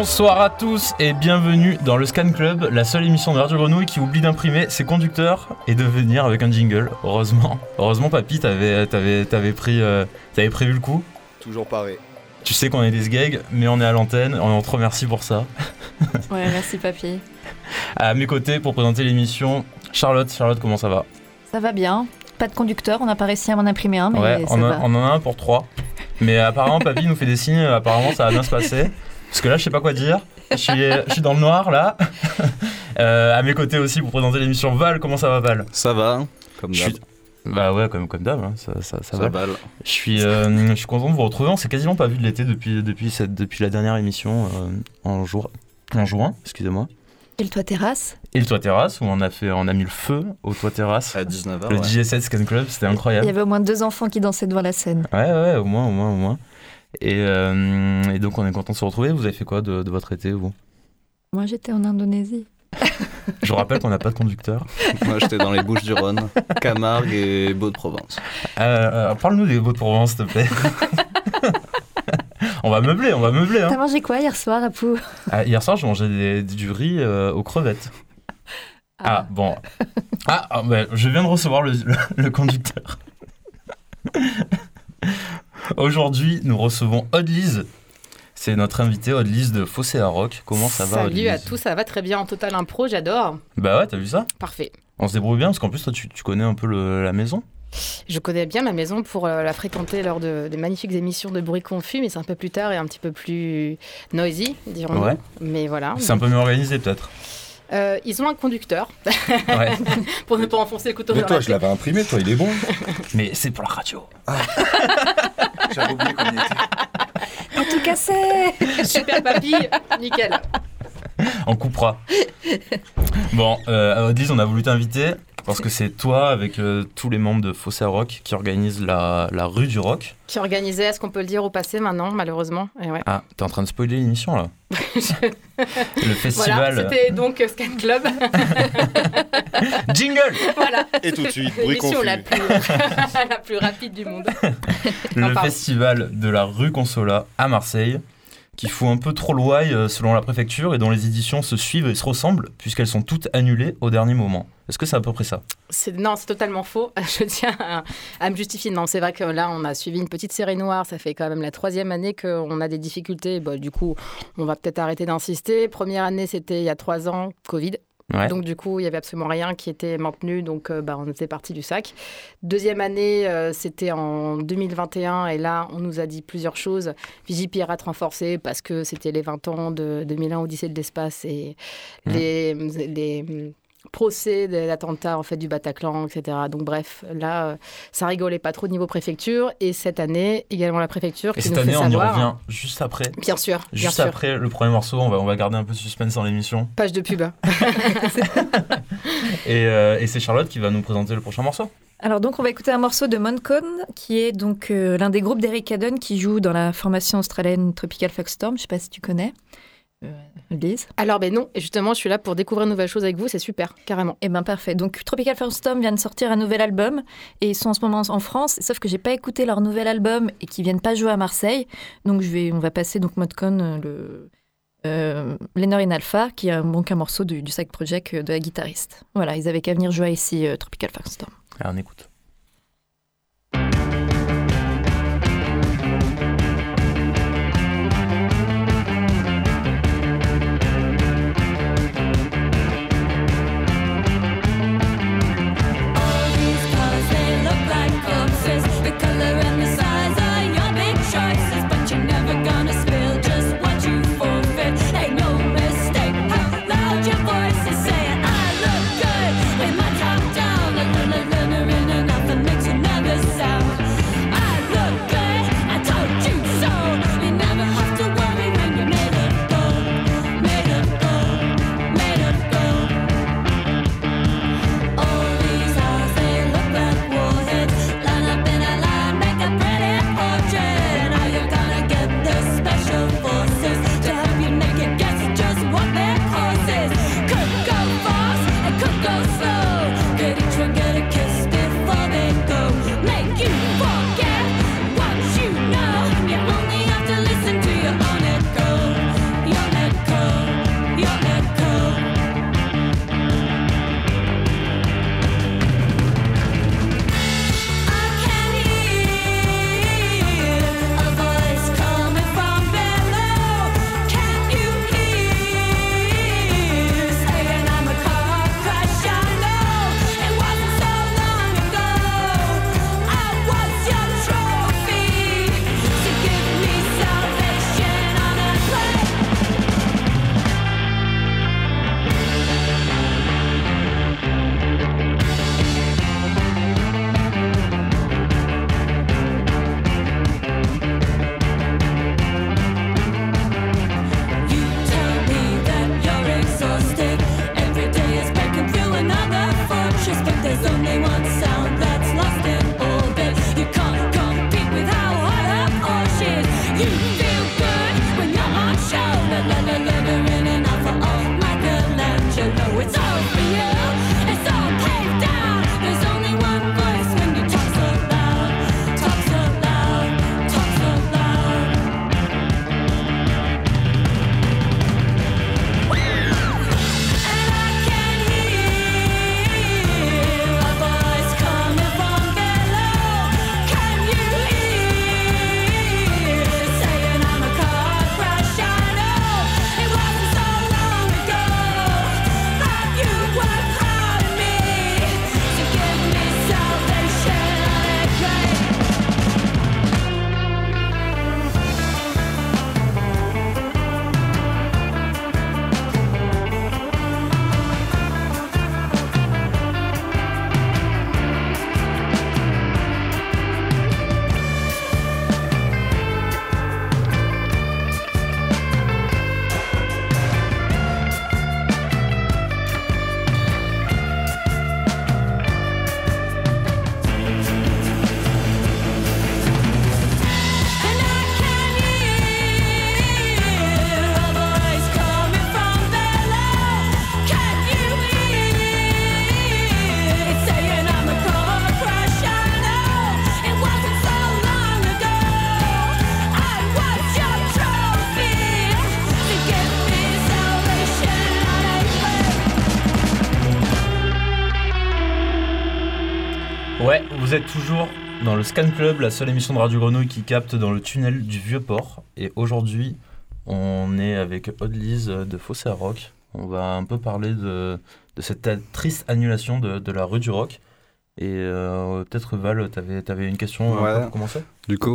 Bonsoir à tous et bienvenue dans le Scan Club, la seule émission de Radio Grenouille qui oublie d'imprimer ses conducteurs et de venir avec un jingle. Heureusement, heureusement, papy, t'avais, t'avais, t'avais pris, euh, t'avais prévu le coup. Toujours pareil. Tu sais qu'on est des sgags, mais on est à l'antenne. On te remercie pour ça. Ouais, merci papy. À mes côtés pour présenter l'émission, Charlotte. Charlotte, comment ça va? Ça va bien. Pas de conducteur, on n'a pas réussi à m'en imprimer un, mais Ouais, ça on, a- va. on en a un pour trois. Mais apparemment, papy nous fait des signes. Apparemment, ça va bien se passer. Parce que là, je sais pas quoi dire. Je suis, je suis dans le noir là. Euh, à mes côtés aussi pour présenter l'émission Val. Comment ça va, Val? Ça va, hein, comme d'hab. suis- Bah ouais, comme, comme d'hab, hein, ça, ça, ça Ça va. balle. Je suis, euh, je suis content de vous retrouver. On s'est quasiment pas vu de l'été depuis, depuis, cette, depuis la dernière émission euh, en, jour, en juin, excusez-moi. Et le toit terrasse? Et le toit terrasse où on a, fait, on a mis le feu au toit terrasse. À 19h, Le ouais. DJ7 Scan Club, c'était Il y incroyable. avait au moins deux enfants qui dansaient devant la scène. Ouais, ouais, au moins, au moins, au moins. Et, euh, et donc on est content de se retrouver. Vous avez fait quoi de, de votre été, vous? Moi, j'étais en Indonésie. Je vous rappelle qu'on n'a pas de conducteur. Moi, j'étais dans les Bouches du Rhône, Camargue et Beau-de-Provence. Euh, euh, Parle-nous des beaux de Provence, s'il te plaît. on va meubler, on va meubler. Hein. T'as mangé quoi hier soir, Apou Ah, hier soir, j'ai mangé des- du riz euh, aux crevettes. Ah, bon. Ah, ah, bah, je viens de recevoir le, le- le conducteur. Aujourd'hui, nous recevons Odlise. C'est notre invité Odlise de Fossé à Rock. Comment ça va Salut à tous, ça va très bien en total impro, j'adore. Bah ouais, t'as vu ça? Parfait. On se débrouille bien parce qu'en plus, toi, tu, tu connais un peu le- la maison? Je connais bien ma maison pour euh, la fréquenter lors de, des magnifiques émissions de bruit confus, mais c'est un peu plus tard et un petit peu plus noisy, dirons-nous. Ouais. Mais voilà. C'est un peu mieux organisé, peut-être. Euh, ils ont un conducteur Ouais. pour ne pas enfoncer le couteau Mais dans toi, la je l'avais imprimé, toi, il est bon. Mais c'est pour la radio. J'avais oublié qu'on y était. En tout cassé Super papy, nickel. On coupera. Bon, euh, Odlise, on a voulu t'inviter parce que c'est toi, avec euh, tous les membres de Fossé Rock, qui organise la, la rue du rock. Qui organisait, est-ce qu'on peut le dire au passé maintenant, malheureusement Et ouais. Ah, t'es en train de spoiler l'émission là Le Voilà, festival. c'était donc euh, Scan Club. Jingle voilà, Et tout de suite, bruit l'émission confus. la plus, la plus rapide du monde. Le Non, festival de la rue Consola à Marseille, qui fout un peu trop l'ouaille euh, selon la préfecture et dont les éditions se suivent et se ressemblent, puisqu'elles sont toutes annulées au dernier moment. Est-ce que c'est à peu près ça Non, c'est totalement faux. Je tiens à, me justifier. Non, c'est vrai que là, on a suivi une petite série noire. Ça fait quand même la troisième année qu'on a des difficultés. Bon, du coup, on va peut-être arrêter d'insister. Première année, c'était il y a trois ans, Covid. Ouais. Donc, du coup, il y avait absolument rien qui était maintenu. Donc, euh, bah, on était parti du sac. Deuxième année, euh, c'était en 2021. Et là, on nous a dit plusieurs choses. Vigipirate renforcé parce que c'était les 20 ans de 2001 Odyssée de l'espace et Mhm. les, les procès de l'attentat en fait du Bataclan, etc. Donc bref, là, euh, ça rigolait pas trop au niveau préfecture. Et cette année, également la préfecture Et qui cette nous année, fait on y revient juste après. Bien sûr, bien Juste sûr. après le premier morceau, on va, on va garder un peu de suspense dans l'émission. Page de pub. Et, euh, et c'est Charlotte qui va nous présenter le prochain morceau. Alors donc on va écouter un morceau de Moncon, qui est donc euh, l'un des groupes d'Eric Cadden qui joue dans la formation australienne Tropical Foxstorm. Je sais pas si tu connais. Lise. Alors ben non, et justement, je suis là pour découvrir de nouvelles choses avec vous. C'est super, carrément. Eh ben parfait. Donc Tropical Foxstorm vient de sortir un nouvel album et ils sont en ce moment en France. Sauf que j'ai pas écouté leur nouvel album et qu'ils viennent pas jouer à Marseille. Donc je vais, on va passer donc Modcon euh, le euh, Lenore in Alpha, qui est un, donc un morceau du, du Side Project euh, de la guitariste. Voilà, ils avaient qu'à venir jouer ici euh, Tropical Foxstorm. Allez, on écoute. Le Scan Club, la seule émission de Radio Grenouille qui capte dans le tunnel du Vieux-Port. Et aujourd'hui, on est avec Aude-Lise de Fossé à Rock. On va un peu parler de, de cette triste annulation de, de la rue du Rock. Et euh, peut-être Val, t'avais avais une question Ouais. pour commencer? Du coup,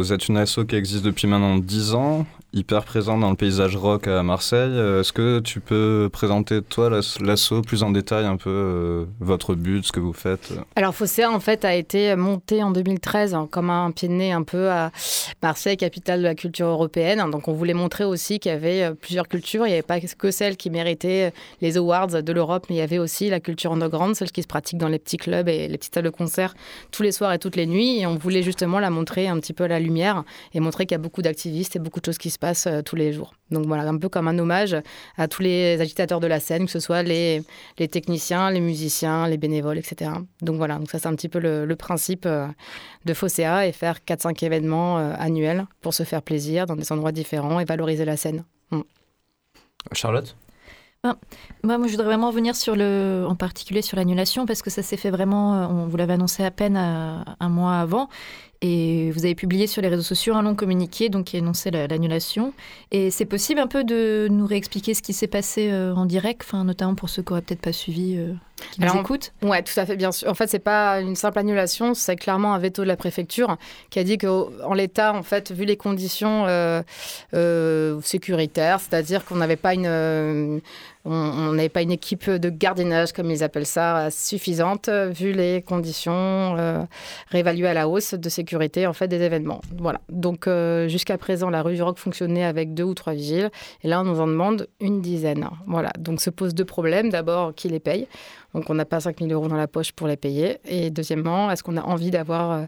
vous êtes une asso qui existe depuis maintenant 10 ans, hyper présent dans le paysage rock à Marseille. Euh, Est-ce que tu peux présenter, toi, l'as- l'asso plus en détail, un peu euh, votre but, ce que vous faites Alors Fosséa en fait a été monté en 2013 hein, comme un pied de nez un peu à Marseille, capitale de la culture européenne. Donc on voulait montrer aussi qu'il y avait euh, plusieurs cultures. Il n'y avait pas que celles qui méritaient les awards de l'Europe, mais il y avait aussi la culture underground, celle qui se pratique dans les petits clubs et les petites salles de concert tous les soirs et toutes les nuits. Et on voulait justement la montrer un petit peu la lumière et montrer qu'il y a beaucoup d'activistes et beaucoup de choses qui se passent euh, tous les jours. Donc voilà, un peu comme un hommage à tous les agitateurs de la scène, que ce soit les, les techniciens, les musiciens, les bénévoles, etc. Donc voilà, donc ça c'est un petit peu le, le principe euh, de Fosséa et faire 4-5 événements euh, annuels pour se faire plaisir dans des endroits différents et valoriser la scène. Charlotte? Moi, moi, je voudrais vraiment revenir sur le, en particulier sur l'annulation parce que ça s'est fait vraiment. On vous l'avait annoncé à peine un mois avant. Et vous avez publié sur les réseaux sociaux un long communiqué donc, qui annonçait la- l'annulation. Et c'est possible un peu de nous réexpliquer ce qui s'est passé euh, en direct, enfin, notamment pour ceux qui n'auraient peut-être pas suivi, euh, qui nous Alors, écoutent? Ouais, tout à fait, bien sûr. En fait, c'est pas une simple annulation, c'est clairement un veto de la préfecture qui a dit qu'en l'état, en fait, vu les conditions euh, euh, sécuritaires, c'est-à-dire qu'on n'avait pas une, on n'avait pas une équipe de gardiennage, comme ils appellent ça, suffisante, vu les conditions euh, réévaluées à la hausse de sécurité en fait des événements. Voilà. Donc euh, jusqu'à présent, la rue du Rock fonctionnait avec deux ou trois vigiles, et là, on nous en demande une dizaine. Voilà. Donc se posent deux problèmes. D'abord, qui les paye? Donc on n'a pas 5 000 euros dans la poche pour les payer. Et deuxièmement, est-ce qu'on a envie d'avoir euh,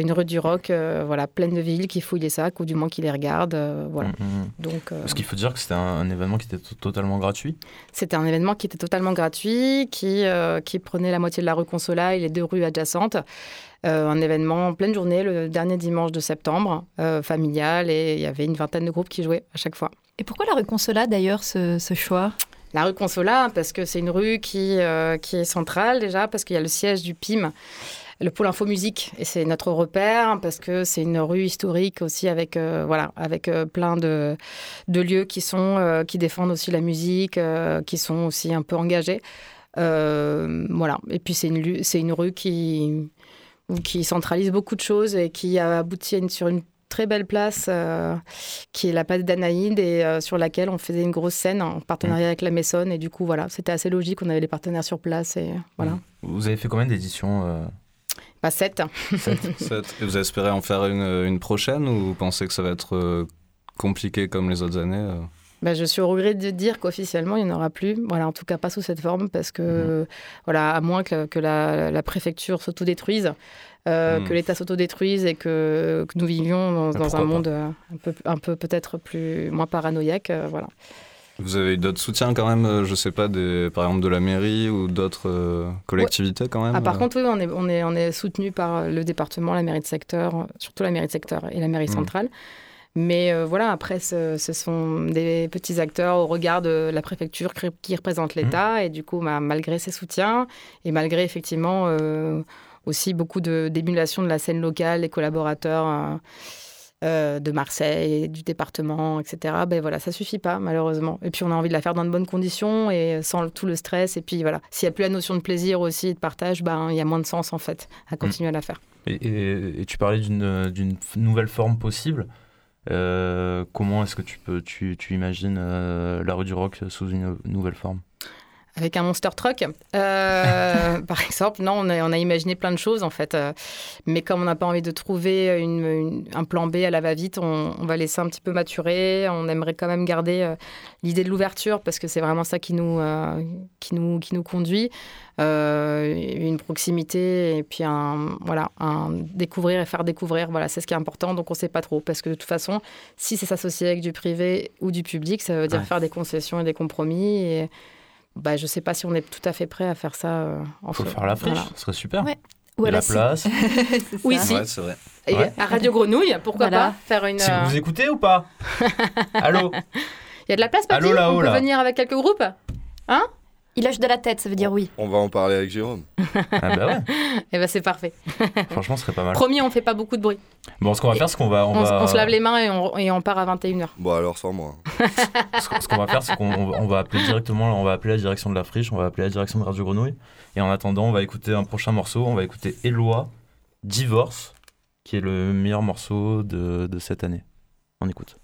une rue du rock euh, voilà, pleine de villes qui fouillent les sacs ou du moins qui les regardent euh, voilà. Mhm. Donc euh, Parce qu'il faut dire que c'était un, un événement qui était to- totalement gratuit. c'était un événement qui était totalement gratuit, qui, euh, qui prenait la moitié de la rue Consola et les deux rues adjacentes. Euh, un événement en pleine journée, le dernier dimanche de septembre, euh, familial, et il y avait une vingtaine de groupes qui jouaient à chaque fois. Et pourquoi la rue Consola d'ailleurs, ce, ce choix? La rue Consola, parce que c'est une rue qui, euh, qui est centrale déjà, parce qu'il y a le siège du PIM, le pôle info musique, et c'est notre repère, parce que c'est une rue historique aussi avec, euh, voilà, avec euh, plein de, de lieux qui, sont, euh, qui défendent aussi la musique, qui sont aussi un peu engagés. Voilà. Et puis c'est une, c'est une rue qui, qui centralise beaucoup de choses et qui a abouti une- sur une très belle place euh, qui est la place d'Anaïde et euh, sur laquelle on faisait une grosse scène en partenariat avec la Maisonne et du coup voilà c'était assez logique. On avait les partenaires sur place et voilà. Vous avez fait combien d'éditions euh, pas sept Sept. Et vous espérez en faire une, une prochaine ou vous pensez que ça va être euh, compliqué comme les autres années euh? Bah, je suis au regret de dire qu'officiellement, il n'y en aura plus. Voilà, en tout cas, pas sous cette forme, parce que, voilà, à moins que, que la, la préfecture s'autodétruise, euh, Mhm. que l'État s'autodétruise et que, que nous vivions dans, un pas. monde euh, un peu, un peu peut-être plus moins paranoïaque. euh, voilà. Vous avez eu d'autres soutiens quand même, euh, je sais pas, des, par exemple de la mairie ou d'autres euh, collectivités quand même Ah, par euh contre, oui, on est, on est, on est soutenu par le département, la mairie de secteur, surtout la mairie de secteur et la mairie Mhm. centrale. Mais euh, voilà, après, ce, ce sont des petits acteurs au regard de la préfecture qui, représente l'État. Et du coup, bah, malgré ces soutiens, et malgré effectivement euh, aussi beaucoup de- d'émulation de, la scène locale, des collaborateurs euh, de Marseille, du département, etc., ben voilà, ça suffit pas, malheureusement. Et puis, on a envie de la faire dans de bonnes conditions et sans tout le stress. Et puis, voilà, s'il n'y a plus la notion de plaisir aussi de partage, ben, il y a moins de sens, en fait, à continuer à la faire. Et, tu parlais d'une nouvelle forme possible. Euh, comment est-ce que tu peux tu, tu imagines euh, la rue du rock sous une nouvelle forme? Avec un monster truck, euh, par exemple. Non, on a, on a imaginé plein de choses, en fait. Euh, mais comme on n'a pas envie de trouver une- une- un plan B à la va-vite, on, on va laisser un petit peu maturer. On aimerait quand même garder euh, l'idée de l'ouverture, parce que c'est vraiment ça qui nous, qui nous, qui nous conduit. Une proximité et puis un, voilà, un découvrir et faire découvrir. Voilà, c'est ce qui est important. Donc, on ne sait pas trop. Parce que de toute façon, si c'est s'associer avec du privé ou du public, ça veut dire Ouais. faire des concessions et des compromis. Et, bah, je ne sais pas si on est tout à fait prêt à faire ça euh, en Faut fait. faire la friche, Voilà. ce serait super. Ouais. Y a la place. Oui, si. Ouais, vrai. Et Ouais. à Radio Grenouille, pourquoi Voilà. pas faire une. Si euh, vous écoutez ou pas? Allô? Il y a de la place, Papy? Allô, là-haut, là. venir avec quelques groupes? Il hoche de la tête, ça veut dire oui. On va en parler avec Jérôme. Ah bah ouais, Et bah c'est parfait. franchement, ce serait pas mal. Promis, on fait pas beaucoup de bruit. Bon, ce qu'on va faire, c'est qu'on va, on On, va, on se lave les mains et on, et on part à 21h. Bon, alors sans moi. ce qu'on- va faire, c'est qu'on on va- appeler directement, on va appeler la direction de la friche, on va appeler la direction de Radio Grenouille. Et en attendant, on va écouter un prochain morceau. On va écouter Eloi, Divorce, qui est le meilleur morceau de, de cette année. On écoute.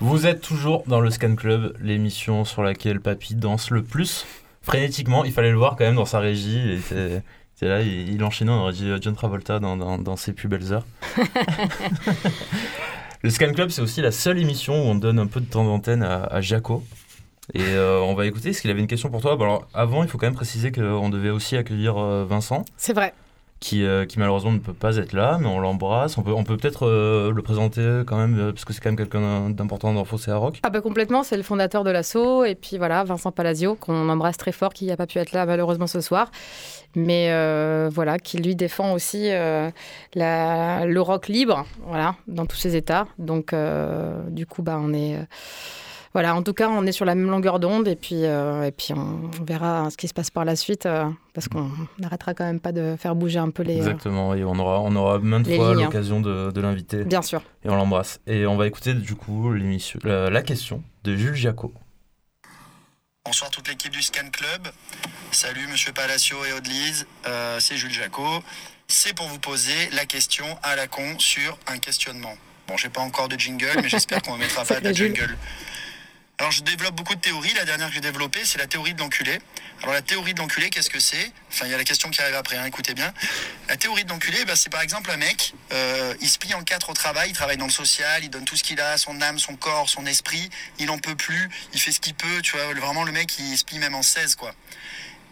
Vous êtes toujours dans le Scan Club, l'émission sur laquelle Papy danse le plus frénétiquement. Il fallait le voir quand même dans sa régie. Il était, il était là, il, il enchaînait, on aurait dit euh, John Travolta dans, dans, dans ses plus belles heures. le Scan Club, c'est aussi la seule émission où on donne un peu de temps d'antenne à, à Jaco. Et euh, on va écouter, parce qu'il avait une question pour toi. Bon, alors, avant, il faut quand même préciser qu'on devait aussi accueillir euh, Vincent C'est vrai. Qui, euh, qui malheureusement ne peut pas être là, mais on l'embrasse. On peut peut-être euh, le présenter quand même, euh, parce que c'est quand même quelqu'un d'important dans Fossé à Rock. Ah bah complètement, c'est le fondateur de l'assaut et puis voilà Vincent Palazzo qu'on embrasse très fort qui n'a pas pu être là malheureusement ce soir, mais euh, voilà qui lui défend aussi la- le rock libre voilà dans tous ses états. Donc du coup bah on est voilà en tout cas on est sur la même longueur d'onde et puis euh, et puis on, on verra ce qui se passe par la suite euh, parce qu'on n'arrêtera quand même pas de faire bouger un peu les. euh, Exactement, et on aura, on aura maintes fois l'occasion de, de l'inviter, Bien sûr. et on l'embrasse. Et on va écouter du coup l'émission, la, la question de Jules Jaco. Bonsoir toute l'équipe du Scan Club. Salut Monsieur Palacio et Audelise, Euh, c'est Jules Jacot. C'est pour vous poser la question à la con sur un questionnement. Bon, j'ai pas encore de jingle, mais j'espère qu'on ne mettra pas de jingle. Alors je développe beaucoup de théories. La dernière que j'ai développée, c'est la théorie de l'enculé. Alors la théorie de l'enculé, qu'est-ce que c'est? Enfin, il y a la question qui arrive après, hein, écoutez bien. La théorie de l'enculé, bah, c'est par exemple un mec, euh, il se plie en quatre au travail, il travaille dans le social, il donne tout ce qu'il a, son âme, son corps, son esprit, il en peut plus, il fait ce qu'il peut, tu vois, vraiment le mec, il se plie même en 16, quoi.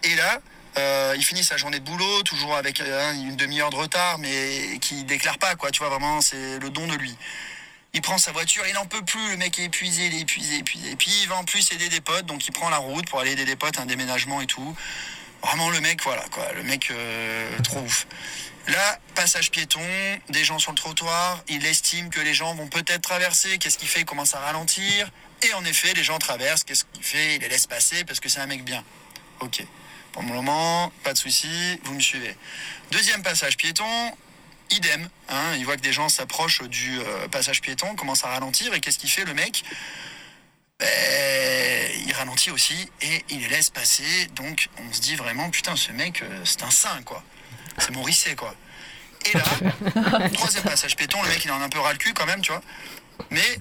Et là, euh, il finit sa journée de boulot, toujours avec euh, une demi-heure de retard, mais qui déclare pas, quoi, tu vois, vraiment, c'est le don de lui. Il prend sa voiture, il n'en peut plus, le mec est épuisé, il est épuisé, épuisé. Et puis il va en plus aider des potes, donc il prend la route pour aller aider des potes, un déménagement et tout. Vraiment le mec, voilà quoi, le mec euh, trop ouf. Là, passage piéton, des gens sur le trottoir, il estime que les gens vont peut-être traverser, qu'est-ce qu'il fait Il commence à ralentir. Et en effet, les gens traversent, qu'est-ce qu'il fait Il les laisse passer parce que c'est un mec bien. Ok. Pour le moment, pas de souci, vous me suivez. Deuxième passage piéton, idem. Hein, il voit que des gens s'approchent du euh, passage piéton, commencent à ralentir, et qu'est-ce qu'il fait le mec? Ben, Il ralentit aussi et il les laisse passer. Donc on se dit vraiment, putain, ce mec, euh, c'est un saint, quoi. C'est Morisset, quoi. Et là, troisième passage piéton, le mec, il en a un peu ras le cul quand même, tu vois. Mais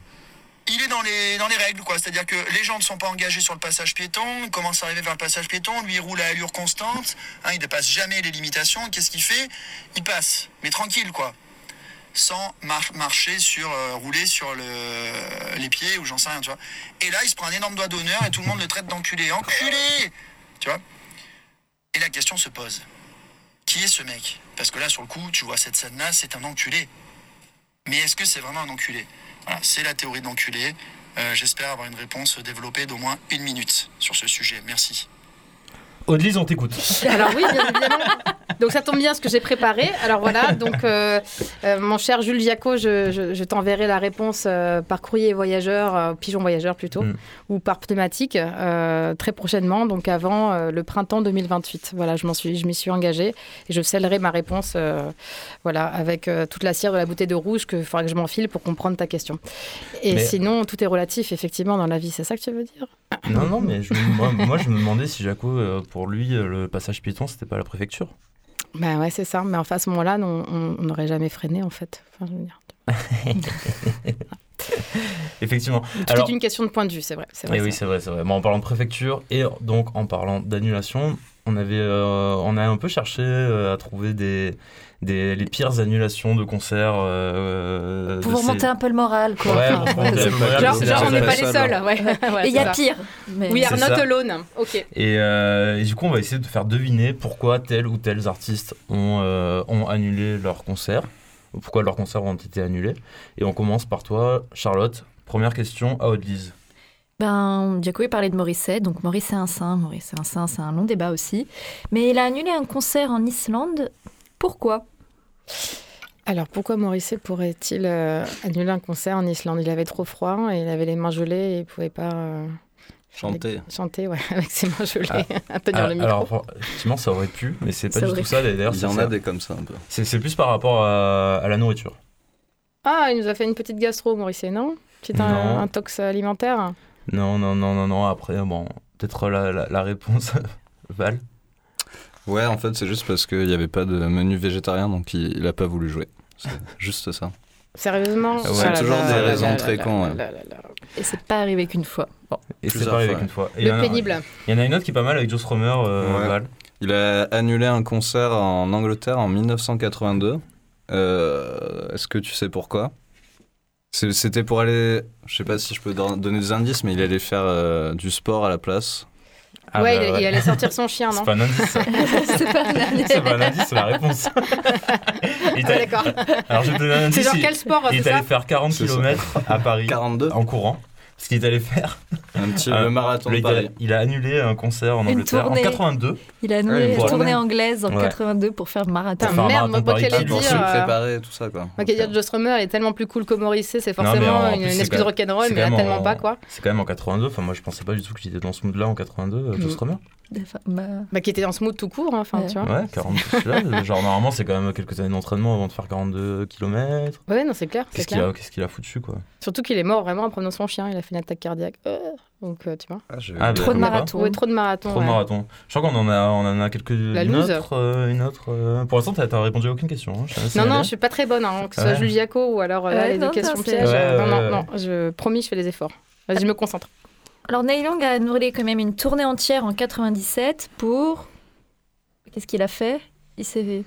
il est dans les, règles, quoi. C'est-à-dire que les gens ne sont pas engagés sur le passage piéton, il commence à arriver vers le passage piéton, lui roule à allure constante, hein, il dépasse jamais les limitations. Qu'est-ce qu'il fait? Il passe, mais tranquille, quoi. Sans mar- marcher sur, euh, rouler sur le, les pieds ou j'en sais rien, tu vois. Et là, il se prend un énorme doigt d'honneur et tout le monde le traite d'enculé. Enculé Tu vois? Et la question se pose. Qui est ce mec? Parce que là, sur le coup, tu vois cette scène-là, c'est un enculé. Mais est-ce que c'est vraiment un enculé? Voilà, c'est la théorie de l'enculé. Euh, J'espère avoir une réponse développée d'au moins une minute sur ce sujet. Merci. Audelise, on t'écoute. Alors oui, bien évidemment. Donc ça tombe bien ce que j'ai préparé. Alors voilà, donc euh, euh, mon cher Jules Viaco, je, je- je t'enverrai la réponse euh, par courrier voyageur, pigeon voyageur plutôt, Mm. ou par pneumatique euh, très prochainement, donc avant le printemps 2028. Voilà, je m'en suis, je m'y suis engagée et je scellerai ma réponse, voilà, avec toute la cire de la bouteille de rouge qu'il faudra que je m'enfile pour comprendre ta question. Et Mais- sinon, tout est relatif effectivement dans la vie. C'est ça que tu veux dire? Non, non, mais je moi, moi, je me demandais si Jaco, pour lui, euh, le passage piéton, c'était pas la préfecture. Ben ouais, c'est ça. Mais enfin, à ce moment-là, on n'aurait jamais freiné en fait. Enfin, je veux dire. Effectivement. Tout Alors, est une question de point de vue, c'est vrai. Eh oui, c'est vrai, c'est vrai. Bon, en parlant de préfecture et donc en parlant d'annulation, on avait, euh, on a un peu cherché euh, à trouver des, des les pires annulations de concerts. euh, Pour de vous ces- remonter un peu le moral, quoi. Ouais, Enfin, Genre, on n'est pas les seul. seuls. Ouais. Ouais, Et il y a ça. pire. Mais... We are not ça. alone. Ok. Et, euh, et du coup, on va essayer de faire deviner pourquoi tels ou tels artistes ont, euh, ont annulé leurs concerts, ou pourquoi leurs concerts ont été annulés. Et on commence par toi, Charlotte. Première question à Audelise. Ben, Diaco parlait de Morisset, donc Morisset un saint, Morisset un saint, c'est un long débat aussi. Mais il a annulé un concert en Islande. Pourquoi? Alors, pourquoi Morisset pourrait-il euh, annuler un concert en Islande? Il avait trop froid et il avait les mains gelées et il pouvait pas euh, Chanter. chanter ouais, avec ses mains gelées, Ah. à tenir Ah, le micro. alors, effectivement, ça aurait pu, mais c'est pas Ça du tout ça. D'ailleurs, Il y c'est en a des comme ça un peu. C'est plus par rapport à, à la nourriture. Ah, il nous a fait une petite gastro, Morisset, non? Petit un, un tox alimentaire? Non, non, non, non, non. Après, bon, peut-être la, la, la réponse, Val. Ouais, en fait, c'est juste parce qu'il n'y avait pas de menu végétarien, donc il, il a pas voulu jouer. C'est juste ça. Sérieusement Ouais, Oh là toujours là des là raisons là très cons, ouais. Et c'est pas arrivé qu'une fois. Bon. Et c'est pas arrivé qu'une fois. Et Le a- pénible. Il y en a une autre qui est pas mal avec Joe Strummer, euh, Ouais. Val. Il a annulé un concert en Angleterre en 1982. Euh, Est-ce que tu sais pourquoi? C'est- C'était pour aller. Je sais pas si je peux don- donner des indices, mais il allait faire euh, du sport à la place. Ah ouais, bah il, il allait sortir son chien, non C'est pas un indice, ça. c'est pas un c'est pas un indice, c'est la réponse. Il Ah, D'accord. Alors je te donner un indice. C'est genre quel sport, Il est allé faire 40 C'est ça. km à Paris 42 en courant. Ce qu'il est allé faire. Un petit Ah, le marathon Le- de il, a, Paris. il a annulé un concert en Une Angleterre tournée. en 82. Il a annulé une une tournée. anglaise en Ouais. 82 pour faire marathon. Putain, faire un merde, marathon moi, qu'elle Pour dit. se euh, préparer, tout ça quoi. Moi, dire Joe Strummer est tellement plus cool que Morrissey, c'est Non, forcément en une, plus, une de rock'n'roll, mais là, tellement en- pas, quoi. C'est quand même en 82. Enfin, moi, je pensais pas du tout qu'il était dans ce mood-là en 82, euh, Joe Mm. Strummer. Bah, Bah, qui était dans ce mood tout court, hein, enfin, Ouais. tu vois. Ouais, 42. là, genre, normalement, c'est quand même quelques années d'entraînement avant de faire 42 km. Ouais, non, c'est clair, Qu'est-ce qu'il a, foutu, quoi? Surtout qu'il est mort vraiment en promenant son chien, il a fait une attaque cardiaque. Euh, donc, euh, tu vois. Ah, Ah, bah, trop de. Ouais, trop de marathons. Trop de ouais. marathons. Je crois qu'on en a, on en a quelques. La une autre, euh, une autre. euh, Pour l'instant, t'as répondu à aucune question. hein, Non, non, je suis pas très bonne, hein, que ce soit Jaco ou alors euh, les non, deux questions pièges. Ouais, euh, non, non, non, je promis, je fais les efforts. Vas-y, je me concentre. Alors Neil Young a annulé quand même une tournée entière en 97 pour... Qu'est-ce qu'il a fait? Il s'est...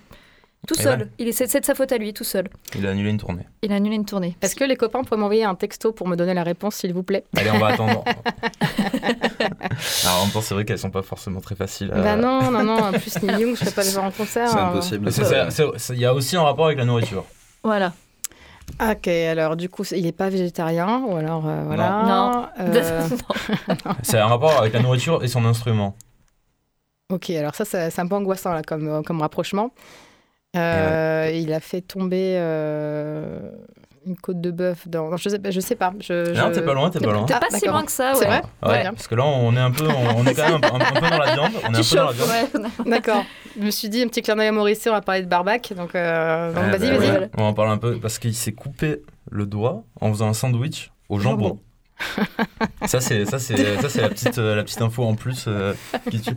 Tout Et seul. ouais. Il est... C'est de sa faute à lui, tout seul. Il a annulé une tournée. Il a annulé une tournée. Est-ce que les copains pourraient m'envoyer un texto pour me donner la réponse, s'il vous plaît Allez, on va attendre. Alors, en même temps, c'est vrai qu'elles sont pas forcément très faciles. à- Bah non, non, non, en plus, Neil Young, je serais pas le voir en concert. C'est hein. impossible. Il y a aussi un rapport avec la nourriture. Voilà. Ok, alors du coup, il est pas végétarien, ou alors euh, voilà. Non. Euh, C'est un rapport avec la nourriture et son instrument. ok, alors ça, ça- c'est un peu angoissant là, comme, euh, comme rapprochement. Euh, Il a fait tomber euh, une côte de bœuf dans. Non, je sais, pas- je sais pas. Je, Non, t'es pas loin, t'es pas loin. T'es Ah, pas si loin que ça, ouais. C'est vrai Ouais, Ouais. parce que là, on est un peu, on, on est quand même un, peu- un peu dans la viande. On est un peu dans la viande. ouais. D'accord. Je me suis dit un petit clin d'œil à Maurice, on va parler de barbac. Donc, euh, donc Ah, vas-y, bah, vas-y. ouais. On en parle un peu parce qu'il s'est coupé le doigt en faisant un sandwich au jambon. Ça c'est ça c'est ça c'est la petite euh, la petite info en plus euh, qui tue.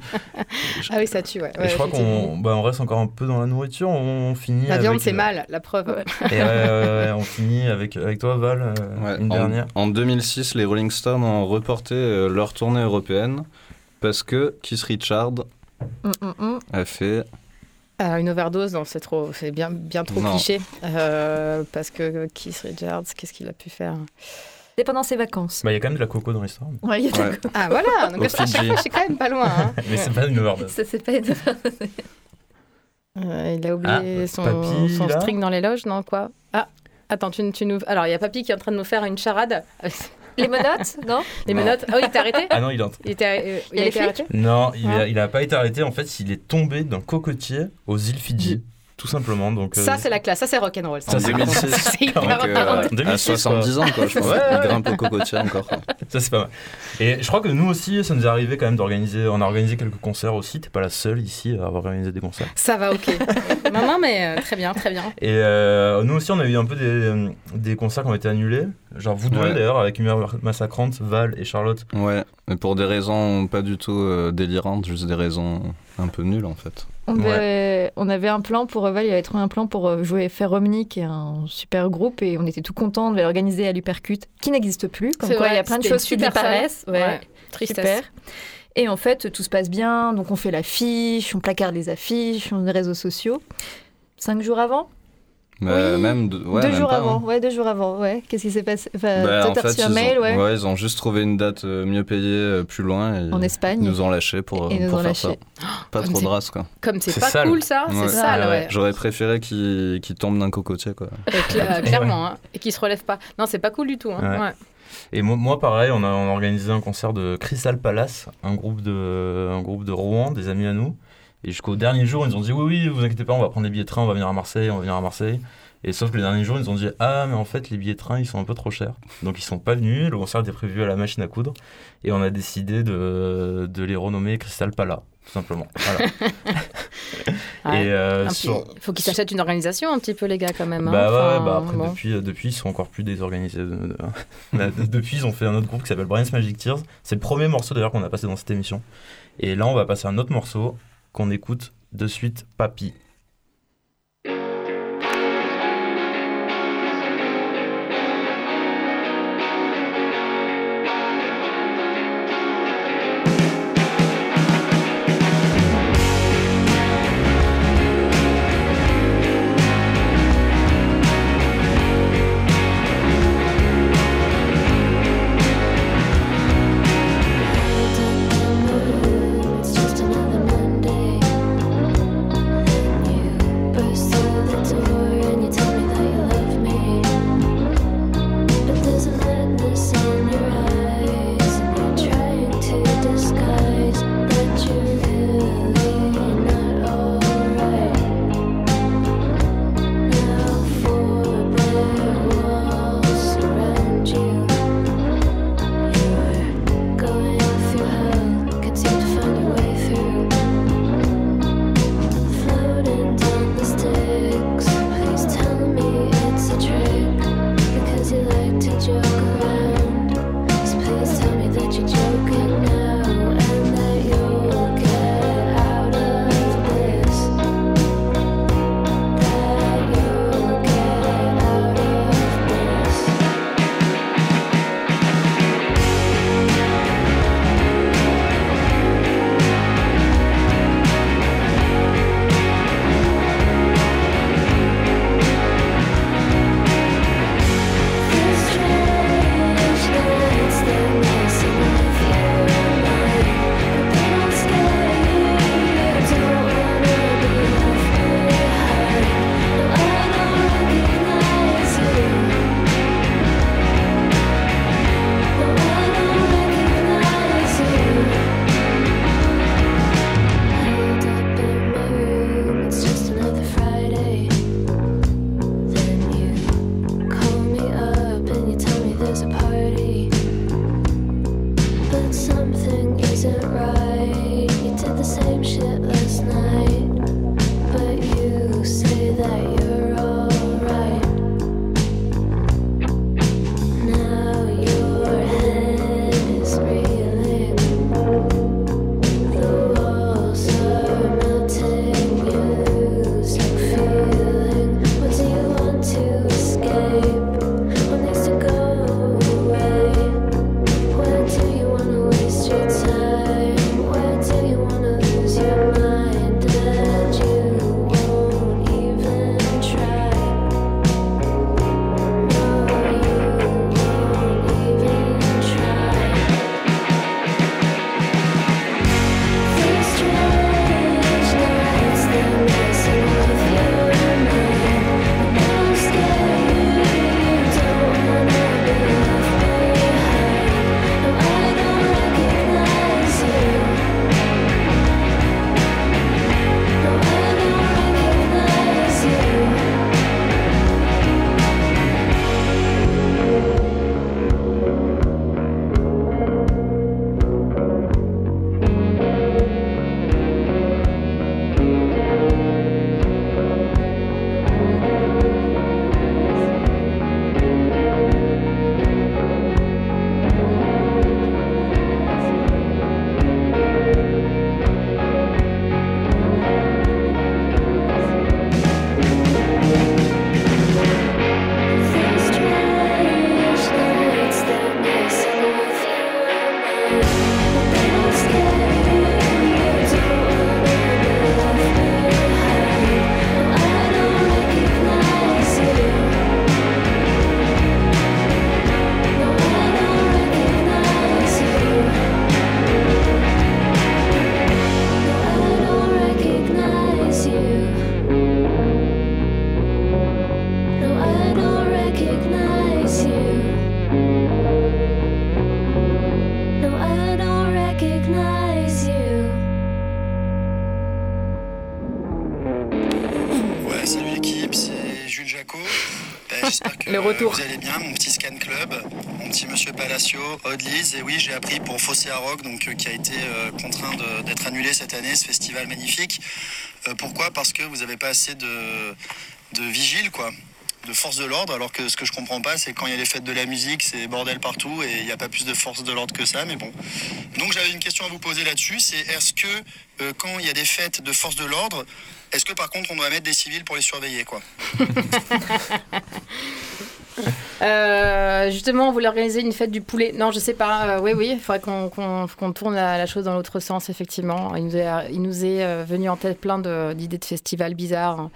Ah oui, ça tue, ouais. Et Ouais, je crois qu'on bah, on reste encore un peu dans la nourriture. On finit. La viande, avec, c'est euh, mal, la preuve. Ouais. Et ouais, ouais, ouais, on finit avec avec toi Val euh, Ouais, une en, dernière. en 2006, les Rolling Stones ont reporté euh, leur tournée européenne parce que Keith Richard Mm, mm, mm. a fait. Euh, une overdose, non, c'est trop, c'est bien, bien trop Non. cliché. Euh, parce que Keith Richards, qu'est-ce qu'il a pu faire? C'était pendant ses vacances. Bah il y a quand même de la coco dans l'histoire. Ouais, il y a de la Ouais. Ah voilà, donc chaque fois, je suis quand même pas loin. hein. Mais c'est pas une. Ça, c'est pas une- Euh, il a oublié Ah, son, Papy, son là string dans les loges, non quoi Ah, attends, tu, tu nous... Alors, il y a Papy qui est en train de nous faire une charade. Les menottes, non Les Non. menottes. Oh, il t'a arrêté Ah non il est en- Il, était, euh, il y a été arrêté Non, il, Ah. a, il a pas été arrêté. En fait, il est tombé d'un cocotier aux îles Fidji, tout simplement. Donc euh, Ça, c'est la classe, ça, c'est rock'n'roll. En 2006. C'est hyper Donc, euh, rock'n'roll. En 2006, à 70 ans, quoi, je pense. Ouais, ouais. Il grimpe au cocotier encore. quoi. Ça c'est pas mal. Et je crois que nous aussi, ça nous est arrivé quand même d'organiser. On a organisé quelques concerts aussi. T'es pas la seule ici à avoir organisé des concerts. Ça va, ok. non, non, mais euh, très bien, très bien. Et euh, nous aussi, on a eu un peu des, des concerts qui ont été annulés. Genre vous deux Ouais. d'ailleurs, avec Humeur Massacrante, Val et Charlotte. Ouais, mais pour des raisons pas du tout euh, délirantes, juste des raisons un peu nulles en fait. on, avait, on avait un plan pour Val, il avait trouvé un plan pour euh, jouer Faire Omni, qui est un super groupe, et on était tout contents, on devait l'organiser à l'Hypercute, qui n'existe plus. Comme quoi, vrai, il y a plein de choses qui disparaissent. Ouais, Ouais, tristesse. super. Et en fait, tout se passe bien, donc on fait l'affiche, on placarde les affiches, on a les réseaux sociaux. Cinq jours avant? Mais Oui, même deux, ouais, Deux même jours pas, avant, hein. ouais, deux jours avant, ouais. Qu'est-ce qui s'est passé? Enfin, Bah, t'as fait, reçu un ils mail, ont, ouais, ils ont juste trouvé une date euh, mieux payée euh, plus loin et en ils Espagne. nous ont lâché pour, Et euh, nous pour ont faire lâché. ça. Pas trop de race quoi. Comme c'est pas sale. cool, ça, Ouais. c'est sale, ouais. J'aurais préféré qu'il qu'il tombe d'un cocotier quoi. Euh, cla- clairement, hein. et qui se relève pas. Non, c'est pas cool du tout. Hein. Et moi, moi, pareil, on a, organisé un concert de Crystal Palace, un groupe de, Rouen, des amis à nous. Et jusqu'au dernier jour, ils ont dit oui, oui, vous inquiétez pas, on va prendre des billets de train, on va venir à Marseille, on va venir à Marseille. Et sauf que le dernier jour, ils ont dit ah, mais en fait, les billets de train, ils sont un peu trop chers. Donc ils sont pas venus. Le concert était prévu à la machine à coudre. Et on a décidé de, de les renommer Crystal Pala, tout simplement. Voilà. Ouais. Et euh, sur- petit- faut qu'ils s'achètent une organisation un petit peu, les gars, quand même. hein. Bah ouais, Enfin, ouais, bah après bon. depuis, euh, depuis ils sont encore plus désorganisés. de- depuis ils ont fait un autre groupe qui s'appelle Brian's Magic Tears. C'est le premier morceau d'ailleurs qu'on a passé dans cette émission. Et là on va passer à un autre morceau qu'on écoute de suite, Papy. Oui, j'ai appris pour Fossé à Rock, donc, euh, qui a été euh, contraint d'être annulé cette année, ce festival magnifique. Euh, pourquoi? Parce que vous n'avez pas assez de, de vigiles, quoi. De force de l'ordre, alors que ce que je comprends pas, c'est quand il y a les fêtes de la musique, c'est bordel partout et il n'y a pas plus de force de l'ordre que ça, mais bon. Donc j'avais une question à vous poser là-dessus, c'est est-ce que quand il y a des fêtes de force de l'ordre, est-ce que par contre on doit mettre des civils pour les surveiller, quoi? Euh, justement, on voulait organiser une fête du poulet. Non, je sais pas. Euh, oui, oui, il faudrait qu'on tourne la, la chose dans l'autre sens, effectivement. Il nous est, il nous est euh, venu en tête plein d'idées de, festivals bizarres, hein.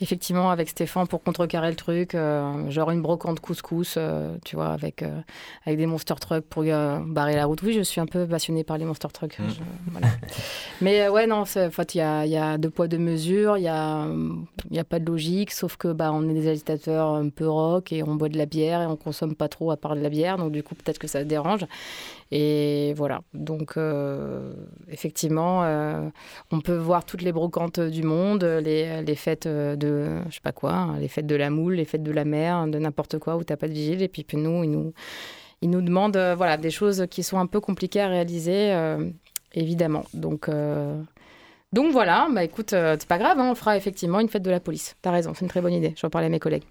effectivement, avec Stéphane pour contrecarrer le truc. euh, genre une brocante couscous, tu vois, avec, avec des monster trucks pour barrer la route. Oui, je suis un peu passionnée par les monster trucks. Mm. je- voilà. Mais ouais, non, en fait, il y a, y a deux poids, deux mesures. Il n'y a, y a pas de logique, sauf que bah, on est des agitateurs un peu rock et on boit de la bière et on consomme pas trop à part de la bière. Donc, du coup, peut-être que ça dérange. Et voilà. Donc, euh, effectivement, euh, on peut voir toutes les brocantes du monde, les, les fêtes de, je sais pas quoi, hein, les fêtes de la moule, les fêtes de la mer, de n'importe quoi où t'as pas de vigile. Et puis, nous, ils nous, ils nous demandent euh, voilà, des choses qui sont un peu compliquées à réaliser, évidemment. Donc, donc voilà, bah écoute, c'est pas grave, hein, on fera effectivement une fête de la police. T'as raison, c'est une très bonne idée. J'en parlais à mes collègues.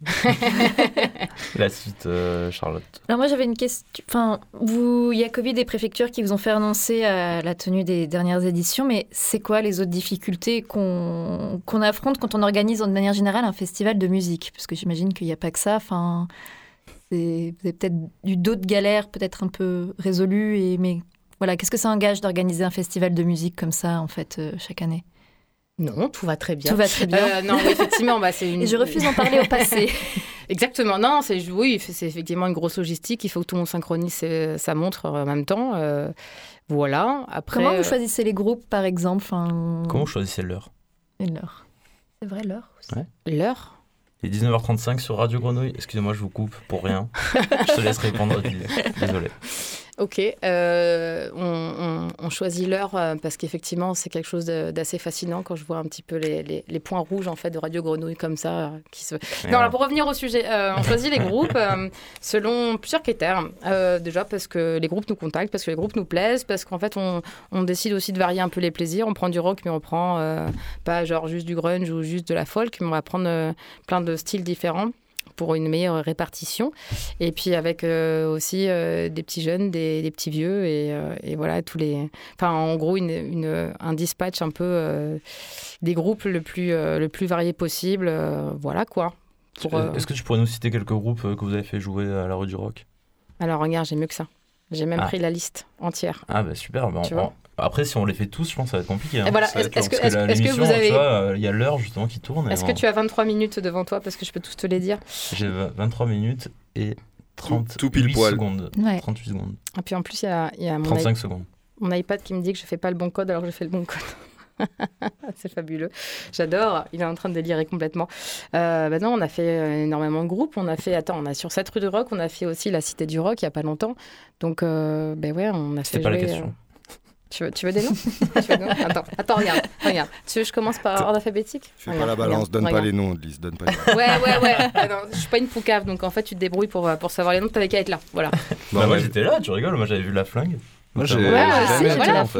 La suite, euh, Charlotte. Alors moi j'avais une question. Enfin, vous, il y a Covid et préfectures qui vous ont fait renoncer à la tenue des dernières éditions, mais c'est quoi les autres difficultés qu'on affronte quand on organise de manière générale un festival de musique? Parce que j'imagine qu'il n'y a pas que ça. Enfin, vous avez peut-être eu d'autres galères, peut-être un peu résolues, et mais voilà, qu'est-ce que ça engage d'organiser un festival de musique comme ça en fait euh, chaque année? Non, tout va très bien. Tout va très bien. Euh, non, oui, effectivement, bah, c'est une. Et je refuse d'en parler au passé. Exactement. Non, c'est oui, c'est effectivement une grosse logistique. Il faut que tout le monde synchronise ses- sa montre en même temps. euh, voilà. Après. Comment euh, vous choisissez les groupes par exemple enfin, Comment vous choisissez l'heure? L'heure C'est vrai l'heure aussi. L'heure? Il est 19h35 sur Radio Grenouille. Excusez-moi, je vous coupe pour rien. je te laisse répondre. Désolé. Ok, euh, on, on- on choisit l'heure euh, parce qu'effectivement c'est quelque chose d'assez fascinant quand je vois un petit peu les, les- les points rouges en fait de Radio Grenouille comme ça euh, qui se. Non, alors pour revenir au sujet, euh, on choisit les groupes euh, selon plusieurs critères. Déjà parce que les groupes nous contactent, parce que les groupes nous plaisent, parce qu'en fait on, on décide aussi de varier un peu les plaisirs. On prend du rock mais on prend pas genre juste du grunge ou juste de la folk, mais on va prendre plein de styles différents pour une meilleure répartition. Et puis avec euh, aussi euh, des petits jeunes, des, des petits vieux et, euh, et voilà tous les. Enfin, en gros, une, une- un dispatch un peu des groupes le plus le plus varié possible. voilà quoi. Est-ce que tu pourrais nous citer quelques groupes que vous avez fait jouer à la rue du rock? Alors regarde, j'ai mieux que ça. J'ai même Ah. pris la liste entière. Ah bah super. bah, Tu on- vois Après, si on les fait tous, je pense que ça va être compliqué. hein. Et voilà, est-ce- que- vous avez- euh, Il y a l'heure justement qui tourne. Est-ce que tu as 23 minutes devant toi? Parce que je peux tous te les dire J'ai 23 minutes et 30 tout pile poil. secondes. Ouais. 38 secondes. Et puis en plus, il y a, il y a mon, 35 secondes. mon iPad qui me dit que je fais pas le bon code alors que je fais le bon code. c'est fabuleux. J'adore. Il est en train de délirer complètement. Euh, bah non, on a fait euh, énormément de groupes. On a fait, attends, on a sur cette rue du rock, on a fait aussi la Cité du rock il y a pas longtemps. Donc, euh, ben ouais, on a fait. C'était pas la question. euh, Tu veux, tu veux des noms Tu veux des noms attends, attends, regarde, regarde. Tu veux que je commence par ordre alphabétique Fais Regarde, pas la balance, regarde, donne pas regarde. les noms, Lise, donne pas les noms. Ouais, ouais, ouais. Ah non, je suis pas une poucave, donc en fait, tu te débrouilles pour, pour savoir les noms. T'avais qu'à être là. Voilà. Bah, moi j'étais là, tu rigoles, moi j'avais vu la flingue. Moi, j'ai Ouais, jamais c'est- été, voilà, en fait.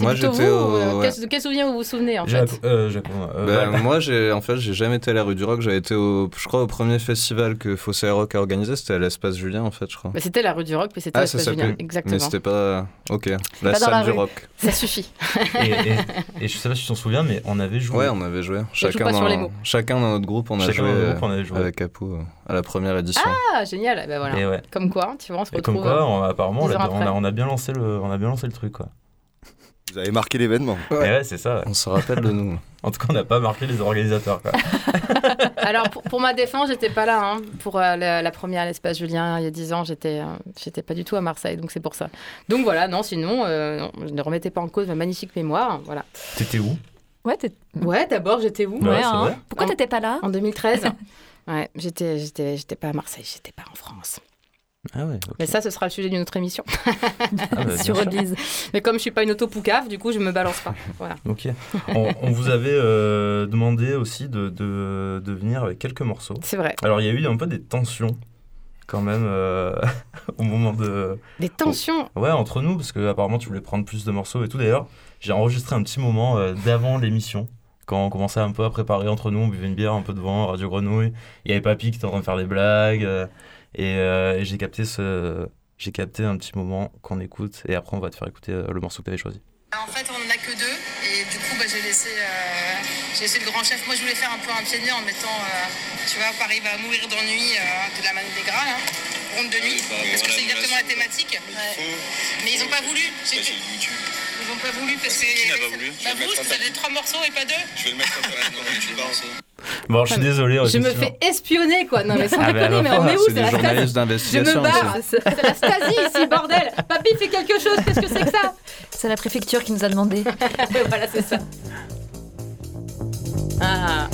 Moi, j'étais au- euh, ouais. quel- De quel souvenir vous vous souvenez en fait euh, euh, Ben, voilà. moi, j'ai en fait, j'ai jamais été à la rue du rock. J'avais été au, je crois, au premier festival que Fossé Rock a organisé. C'était à l'espace Julien, en fait, je crois. Bah, C'était la rue du rock, mais c'était Ah, l'espace Julien. Exactement. Mais c'était pas. Ok. La pas salle la du rue. rock. Ça suffit. et, et- et je sais pas si tu t'en souviens, mais on avait joué. Ouais, on avait joué. Chacun dans, les mots. chacun dans notre groupe, on a Chacun joué dans notre euh, groupe, on avait joué. avec Apu euh, à la première édition. Ah, génial. Ben voilà. Ouais. Comme quoi, tu vois, on se Et retrouve. comme quoi, apparemment, on a bien lancé le truc, quoi. Vous avez marqué l'événement. Ouais, c'est ça. On se rappelle de nous. En tout cas, on n'a pas marqué les organisateurs, quoi. Alors, pour, pour ma défense, j'étais pas là. hein. Pour euh, la, la première à l'espace Julien, il y a 10 ans, j'étais euh, j'étais pas du tout à Marseille, donc c'est pour ça. Donc voilà, non, sinon, euh, non, je ne remettais pas en cause ma magnifique mémoire. Voilà. T'étais où? Ouais, d'abord, j'étais où? Ouais, ouais, hein. Pourquoi t'étais pas là? En 2013. Ouais, j'étais, j'étais, j'étais pas à Marseille, j'étais pas en France. Ah ouais. Mais ça, ce sera le sujet d'une autre émission. Ah bah, sur. Odlise. Mais comme je suis pas une auto-poucave, du coup, je me balance pas. Voilà. Ok. On, on vous avait euh, demandé aussi de, de, de venir avec quelques morceaux. C'est vrai. Alors, il y a eu un peu des tensions, quand même, euh, au moment de. Des tensions. Ouais, entre nous, parce que apparemment tu voulais prendre plus de morceaux et tout. D'ailleurs, j'ai enregistré un petit moment euh, d'avant l'émission. Quand on commençait un peu à préparer entre nous, on buvait une bière un peu devant Radio Grenouille. Il y avait Papy qui était en train de faire des blagues. Euh, et j'ai capté ce. J'ai capté un petit moment qu'on écoute et après on va te faire écouter euh, le morceau que tu avais choisi. En fait, on n'en a que deux, et du coup, bah, j'ai laissé, euh, laissé le grand chef. Moi, je voulais faire un peu un pied de nez en mettant, tu vois, Paris va mourir d'ennui de la Manu Negra, là, ronde de nuit, parce que c'est exactement la thématique. Mais ils n'ont pas voulu. j'ai fait- Ils n'ont pas voulu parce que. Qui n'a pas voulu Bah, vous, mettre vous avez trois morceaux et pas deux Je vais le mettre tu penses Bon, je suis désolé. Je me fais espionner, quoi. Non, mais sans Ah, bah, déconner, mais on est où C'est C'est la des Stasi. journalistes Je me d'investigation. barre. C'est la Stasi ici, bordel. Papy fait quelque chose. Qu'est-ce que c'est que ça C'est la préfecture qui nous a demandé. Voilà, c'est ça. Ah.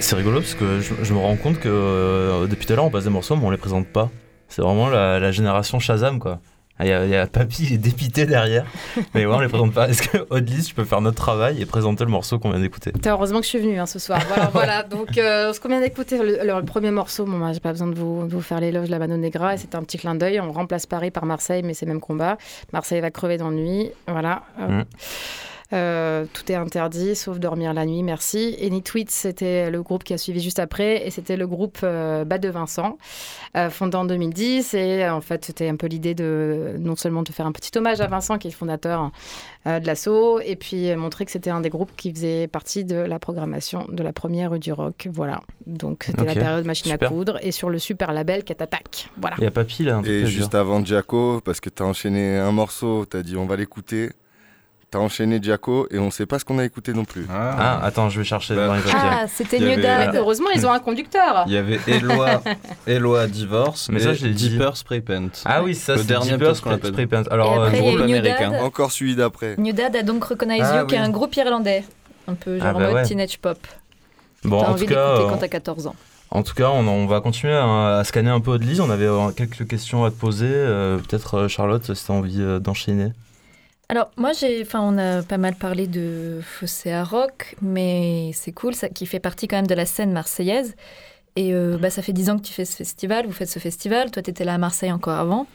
C'est rigolo parce que je, je me rends compte que euh, depuis tout à l'heure on passe des morceaux mais on les présente pas. C'est vraiment la, la génération Shazam quoi. Ah, Il y, a, il y a Papy il est dépité derrière, mais ouais, on les présente pas. Est-ce que Odlis, tu peux faire notre travail et présenter le morceau qu'on vient d'écouter heureusement que je suis venue hein, ce soir. Voilà, voilà. Donc, euh, ce qu'on vient d'écouter, le, le premier morceau, bon, bah, j'ai pas besoin de vous, de vous faire l'éloge de la Mano Negra. C'est un petit clin d'œil. On remplace Paris par Marseille, mais c'est le même combat. Marseille va crever d'ennui. Voilà. Euh, tout est interdit, sauf dormir la nuit, merci. Et Nitwit, c'était le groupe qui a suivi juste après, et c'était le groupe euh, Bas de Vincent, euh, fondé en 2010. Et en fait, c'était un peu l'idée de non seulement de faire un petit hommage à Vincent, qui est le fondateur euh, de l'assaut, et puis euh, montrer que c'était un des groupes qui faisait partie de la programmation de la première rue du rock. Voilà. Donc c'était la période machine super. à coudre, et sur le super label Catatac. Voilà. Il y a Papy là, un Et juste avant Jaco, parce que t'as enchaîné un morceau, t'as dit on va l'écouter. T'as enchaîné Jaco et on sait pas ce qu'on a écouté non plus. Ah, attends, je vais chercher Bah, dans les papiers. Ah, c'était New avait, Dad. euh, Heureusement, ils ont un conducteur. Il y avait Eloi, Eloi Divorce, Mais mais ça, je l'ai dit. Deeper Spray Paint. Ah oui, ça Le c'est dernier Deeper appelle. Spray Paint. Alors, Et euh, après, groupe américain. Dad. Encore celui d'après. New Dad a donc Recognize Ah You, qui est oui. un groupe irlandais. Un peu genre Ah bah en mode ouais. teenage pop. bon, T'as en envie tout cas, d'écouter euh, quand t'as 14 ans. En tout cas, on, on va continuer à, à scanner un peu Odlis. On avait quelques questions à te poser. Euh, Peut-être Charlotte, si tu as envie euh, d'enchaîner. Alors, moi, j'ai, enfin, on a pas mal parlé de Fossé à Rock, mais c'est cool, ça, qui fait partie quand même de la scène marseillaise. Et euh, bah, ça fait 10 ans que tu fais ce festival, vous faites ce festival. Toi, tu étais là à Marseille encore avant.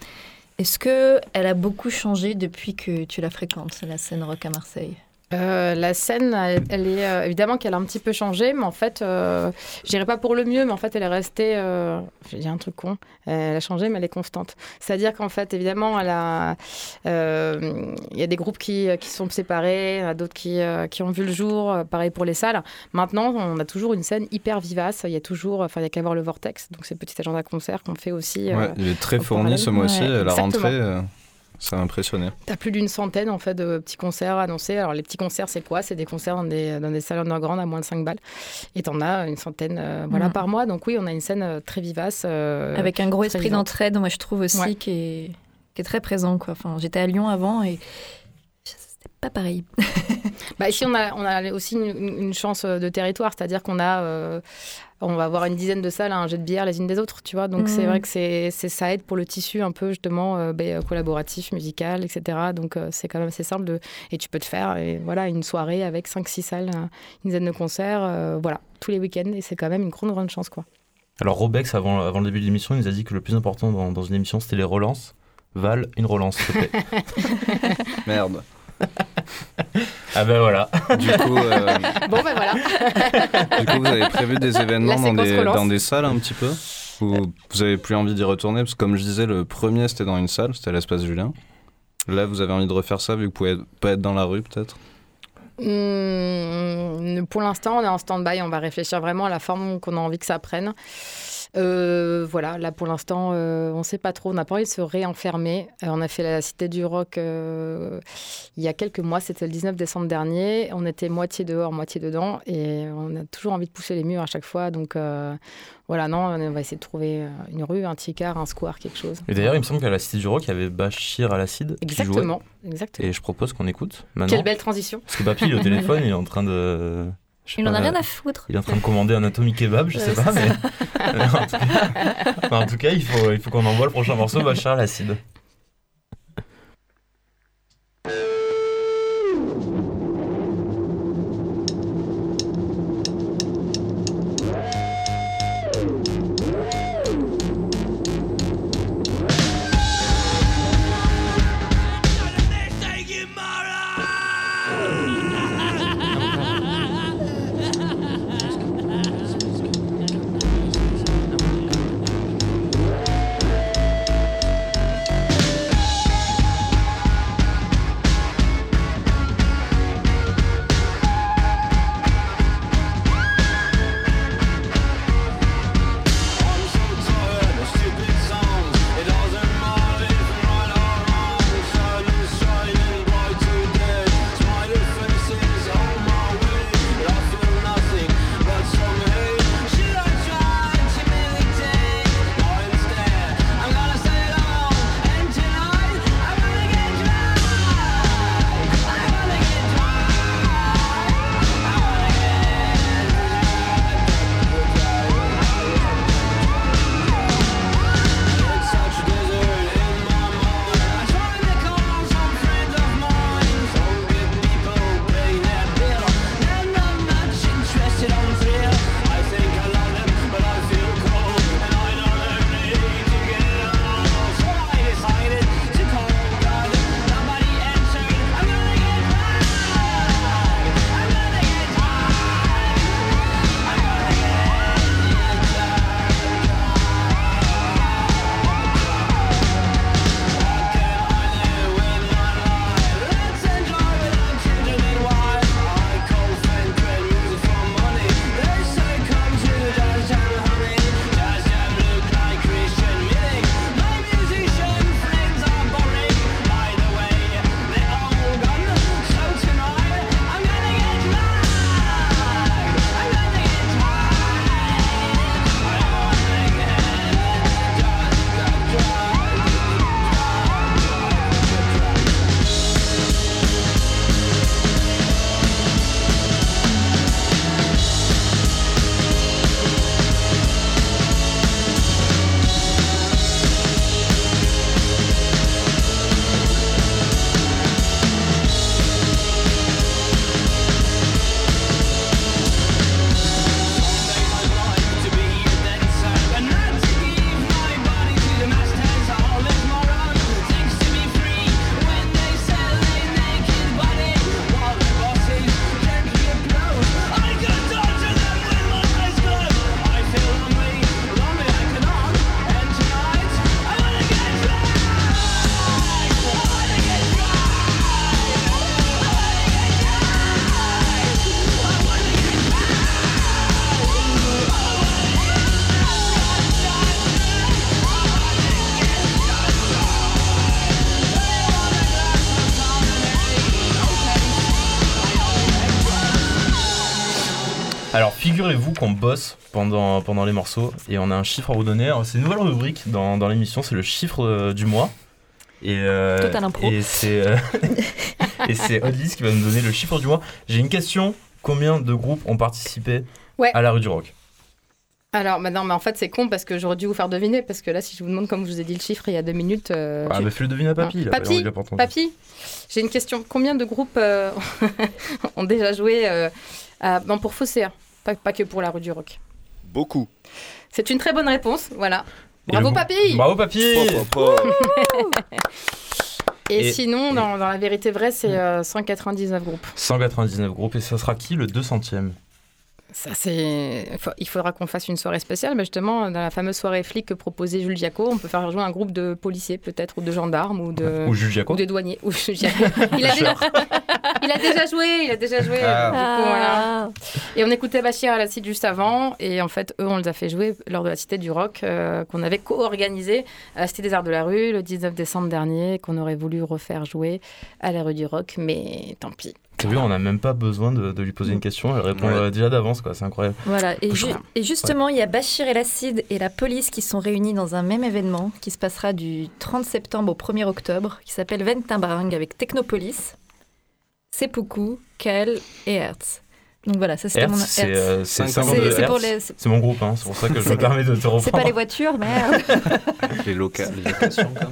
Est-ce que elle a beaucoup changé depuis que tu la fréquentes, la scène rock à Marseille? Euh, la scène, elle, elle est euh, évidemment qu'elle a un petit peu changé, mais en fait, euh, je dirais pas pour le mieux, mais en fait, elle est restée. Euh, je vais dire un truc con. Elle a changé, mais elle est constante. C'est-à-dire qu'en fait, évidemment, elle a. Il y a des groupes qui, qui sont séparés, d'autres qui, qui ont vu le jour. Pareil pour les salles. Maintenant, on a toujours une scène hyper vivace. Il y a toujours, enfin, il y a qu'à voir le Vortex, donc c'est petit agenda concert qu'on fait aussi. Ouais, il est très fourni ce mois-ci. Ouais, la rentrée, ça a impressionné. T'as plus d'une centaine en fait de petits concerts annoncés. Alors les petits concerts, c'est quoi? C'est des concerts dans des, dans des salles underground à moins de 5 balles. Et t'en as une centaine euh, voilà, Mhm. par mois. Donc oui, on a une scène euh, très vivace. euh, Avec un gros esprit d'entraide, moi, je trouve aussi, Ouais. qui, est, qui est très présent. Quoi. Enfin, j'étais à Lyon avant et c'était pas pareil. Bah, ici, on a, on a aussi une, chance de territoire, c'est-à-dire qu'on a, euh, on va avoir une dizaine de salles à un jet de bière les unes des autres, tu vois. Donc c'est Mhm. vrai que c'est, c'est- ça aide pour le tissu un peu justement euh, ben, collaboratif, musical, etc. Donc euh, c'est quand même assez simple de, et tu peux te faire et voilà une soirée avec 5-6 salles, euh, une dizaine de concerts, euh, voilà tous les week-ends et c'est quand même une grande grande chance quoi. Alors, Robex, avant, avant le début de l'émission, il nous a dit que le plus important dans, dans une émission, c'était les relances. Val, une relance, s'il te plaît. Merde. Ah ben voilà. Du coup, euh, Bon ben voilà. du coup, vous avez prévu des événements La dans séquence des, relance. dans des salles un petit peu Ou vous avez plus envie d'y retourner Parce que comme je disais, le premier c'était dans une salle, c'était à l'espace Julien. Là, vous avez envie de refaire ça vu que vous pouvez pas être dans la rue peut-être Hum, pour l'instant, on est en stand-by. On va réfléchir vraiment à la forme qu'on a envie que ça prenne. Euh, voilà, là pour l'instant, euh, on ne sait pas trop. On n'a pas envie de se réenfermer. Euh, on a fait la Cité du Rock il y a quelques mois. C'était le 19 décembre dernier. On était moitié dehors, moitié dedans. Et on a toujours envie de pousser les murs à chaque fois. Donc voilà, non, on va essayer de trouver une rue, un ticard, un square, quelque chose. Et d'ailleurs, il me semble qu'à la Cité du Rock, il y avait Bachir à l'acide qui jouait. Exactement. exactement. Et je propose qu'on écoute maintenant. Quelle belle transition. Parce que Papy, il est au téléphone, il est en train de. Je Il en a rien à foutre. Il est en train de commander un atomic kebab, je sais pas, mais. mais en tout cas, en tout cas, il faut, il faut qu'on envoie le prochain morceau, Bachar l'acide. Figurez-vous qu'on bosse pendant, pendant les morceaux et on a un chiffre à vous donner. C'est une nouvelle rubrique dans, dans l'émission, c'est le chiffre euh, du mois. Et, euh, Total impro. Et c'est euh, et c'est Odlis qui va nous donner le chiffre du mois. J'ai une question. Combien de groupes ont participé Ouais. à la rue du rock? Alors, bah non, mais en fait, c'est con parce que j'aurais dû vous faire deviner. Parce que là, si je vous demande, comme je vous ai dit le chiffre il y a deux minutes. euh, Ah tu- bah fais le deviner à Papy. Papy, j'ai une question. Combien de groupes euh, ont déjà joué euh, à- non, pour Fosséa pas, pas que pour la rue du rock. Beaucoup. C'est une très bonne réponse, voilà. Bravo le- Papy Bravo Papy. Et, Et- sinon, dans, dans la vérité vraie, c'est euh, 199 groupes. 199 groupes et ça sera qui le 200ème Ça, c'est... il faudra qu'on fasse une soirée spéciale. Mais justement, dans la fameuse soirée flic que proposait Jules Diaco, on peut faire jouer un groupe de policiers, peut-être, ou de gendarmes, ou de, Ou Jules Diaco ou de douaniers. Ou Jules Diaco. il, a déjà... il a déjà joué, il a déjà joué. Ah. du coup, voilà. Ah. Et on écoutait Bachir à la Cité juste avant. Et en fait, eux, on les a fait jouer lors de la Cité du Rock, euh, qu'on avait co-organisé à la Cité des Arts de la Rue le 19 décembre dernier, qu'on aurait voulu refaire jouer à la rue du Rock. Mais tant pis. T'as vu, on n'a même pas besoin de, de lui poser une question, elle répond Ouais. euh, déjà d'avance, quoi, c'est incroyable. Voilà, et, ju- justement, il y a Bachir et l'Acide et la police qui sont réunis dans un même événement qui se passera du 30 septembre au 1er octobre, qui s'appelle Ventimbarang avec Technopolis, Seppuku, Kael et Hertz. Donc voilà, ça c'était mon c'est Hertz. euh, c'est C'est- 52 c'est pour Hertz. les- c'est- mon groupe, hein, c'est pour ça que je me permets de te C'est pas reprendre. les voitures, merde. Les, loca- les locations, quoi.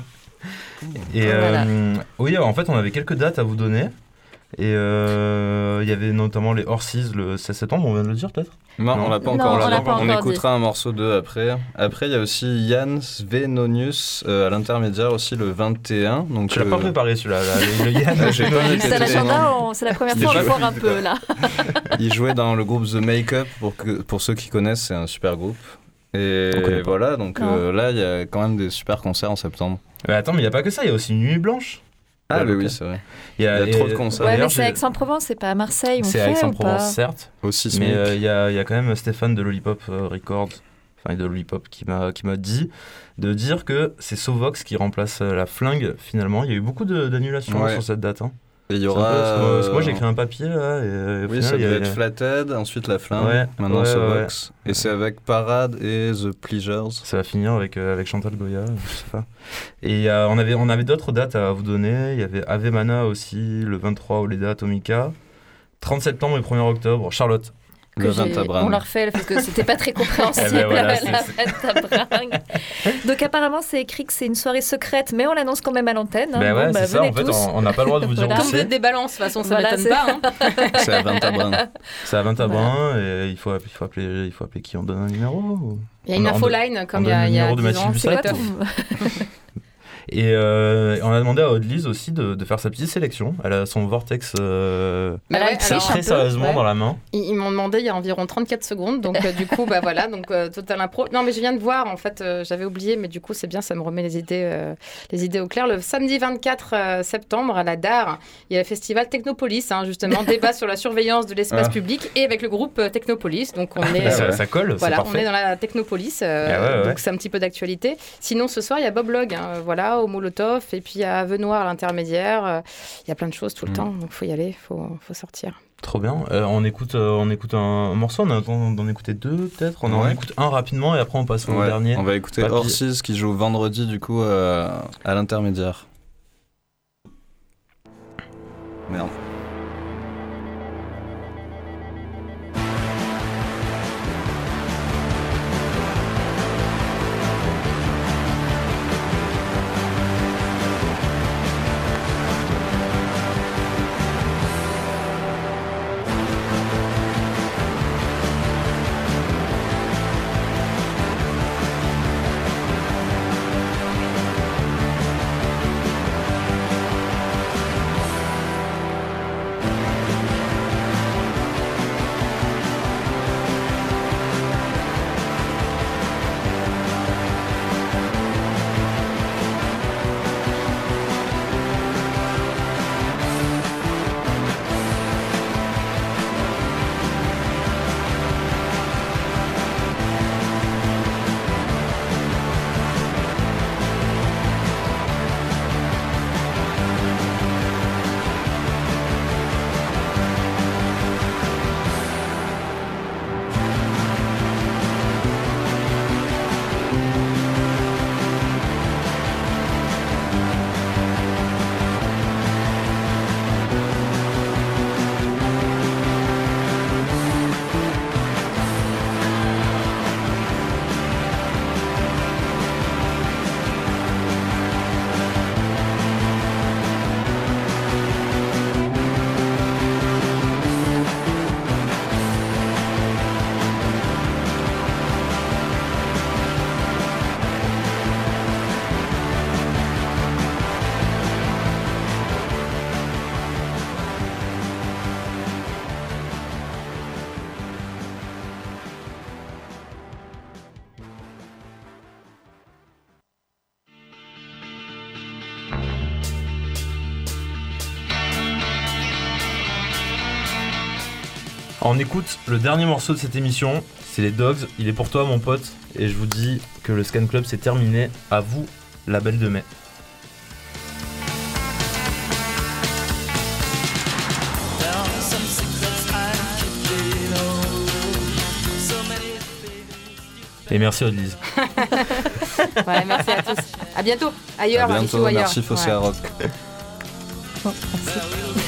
Et Voilà. euh, oui, en fait, on avait quelques dates à vous donner. Et euh, il y avait notamment les Horses le 16 septembre, on vient de le dire peut-être? Non, Non. on l'a pas Non, encore. on là, l'a donc pas on encore écoutera un morceau d'eux après. Après, il y a aussi Yann Svenonius euh, à l'intermédiaire aussi le 21. Donc, Tu l'as pas euh, préparé celui-là, là, le, le Yann. Noté. C'est l'agenda, on- c'est la première fois qu'on le voit un peu là. Il jouait dans le groupe The Makeup, pour, que, pour ceux qui connaissent, c'est un super groupe. Et On voilà, donc Non. euh, là, il y a quand même des super concerts en septembre. Mais attends, mais il n'y a pas que ça, il y a aussi une nuit blanche. Ah, Ouais, mais ok. oui, c'est vrai. Il y a, Il y a trop de concerts. Ouais, mais d'ailleurs, c'est Aix-en-Provence, c'est pas à Marseille, on C'est à Aix-en-Provence, certes. Aussi Mais euh, il y, a, il y a quand même Stéphane de Lollipop euh, Records, enfin de Lollipop, qui m'a qui m'a dit de dire que c'est Sovox qui remplace euh, la flingue finalement. Il y a eu beaucoup d'annulations Ouais. sur cette date. hein. Et il y aura. parce que moi- parce que moi j'ai euh, écrit un papier là et euh, Oui, final, ça devait être Flathead, ensuite La Flamme, Ouais, maintenant ouais, Sovox. Et c'est avec Parade et The Pleasures. Ça va finir avec, euh, avec Chantal Goya, je sais pas. Et euh, on avait, on avait d'autres dates à vous donner. Il y avait Ave Mana aussi, le 23 au Leda Atomica. 30 septembre et 1er octobre, Charlotte. Le que j'ai- 20 à Bran. On l'a refait parce que c'était pas très compréhensible. Eh ben voilà, la. Donc apparemment c'est écrit que c'est une soirée secrète, mais on l'annonce quand même à l'antenne. hein. Ben ouais, Bon, bah, c'est ça, en fait, on n'a pas le droit de vous dire Voilà. Comme vous êtes c'est. des balances, de toute façon, ça Voilà, m'étonne pas. hein. C'est à 20 à Bran. C'est à 20 à Brun et il faut, il, faut appeler, il faut appeler qui On donne un numéro ou- Il y a une infoline, comme il y a, il y a numéro de 10 ans. Mathilde c'est quoi ton- Et euh, on a demandé à Odlise aussi de, de faire sa petite sélection. Elle a son vortex euh, Bah ouais, très, alors, sérieusement ouais. dans la main. Ils, ils m'ont demandé il y a environ 34 secondes, donc euh, du coup, bah voilà, donc euh, total impro. Non, mais je viens de voir, en fait, euh, j'avais oublié, mais du coup, c'est bien, ça me remet les idées, euh, les idées au clair. Le samedi 24 euh, septembre, à la DAR, il y a le festival Technopolis, hein, justement, débat sur la surveillance de l'espace Ah. public, et avec le groupe Technopolis. Donc, on est. Et ça, ça colle, c'est Voilà, on est dans la Technopolis, euh, Ah ouais, ouais. donc c'est un petit peu d'actualité. Sinon, ce soir, il y a Bob Log, hein, voilà, au Molotov, et puis a Avenoir à l'intermédiaire. euh, Il y a plein de choses tout le Mm. temps, donc faut y aller, faut, faut sortir. Trop bien. Euh, on, écoute, euh, on écoute un morceau, on a le temps d'en écouter deux peut-être. On en écoute un rapidement et après on passe au Ouais, dernier. On va écouter Papy. Horses qui joue vendredi du coup euh, à l'intermédiaire. Merde. On écoute le dernier morceau de cette émission, c'est les Dogs. Il est pour toi, mon pote. Et je vous dis que le Scan Club c'est terminé. À vous, la belle de mai. Et merci Odlise. Ouais, merci à tous. À bientôt. Ailleurs, à ici bientôt, ou ailleurs. merci Ouais. Rock. When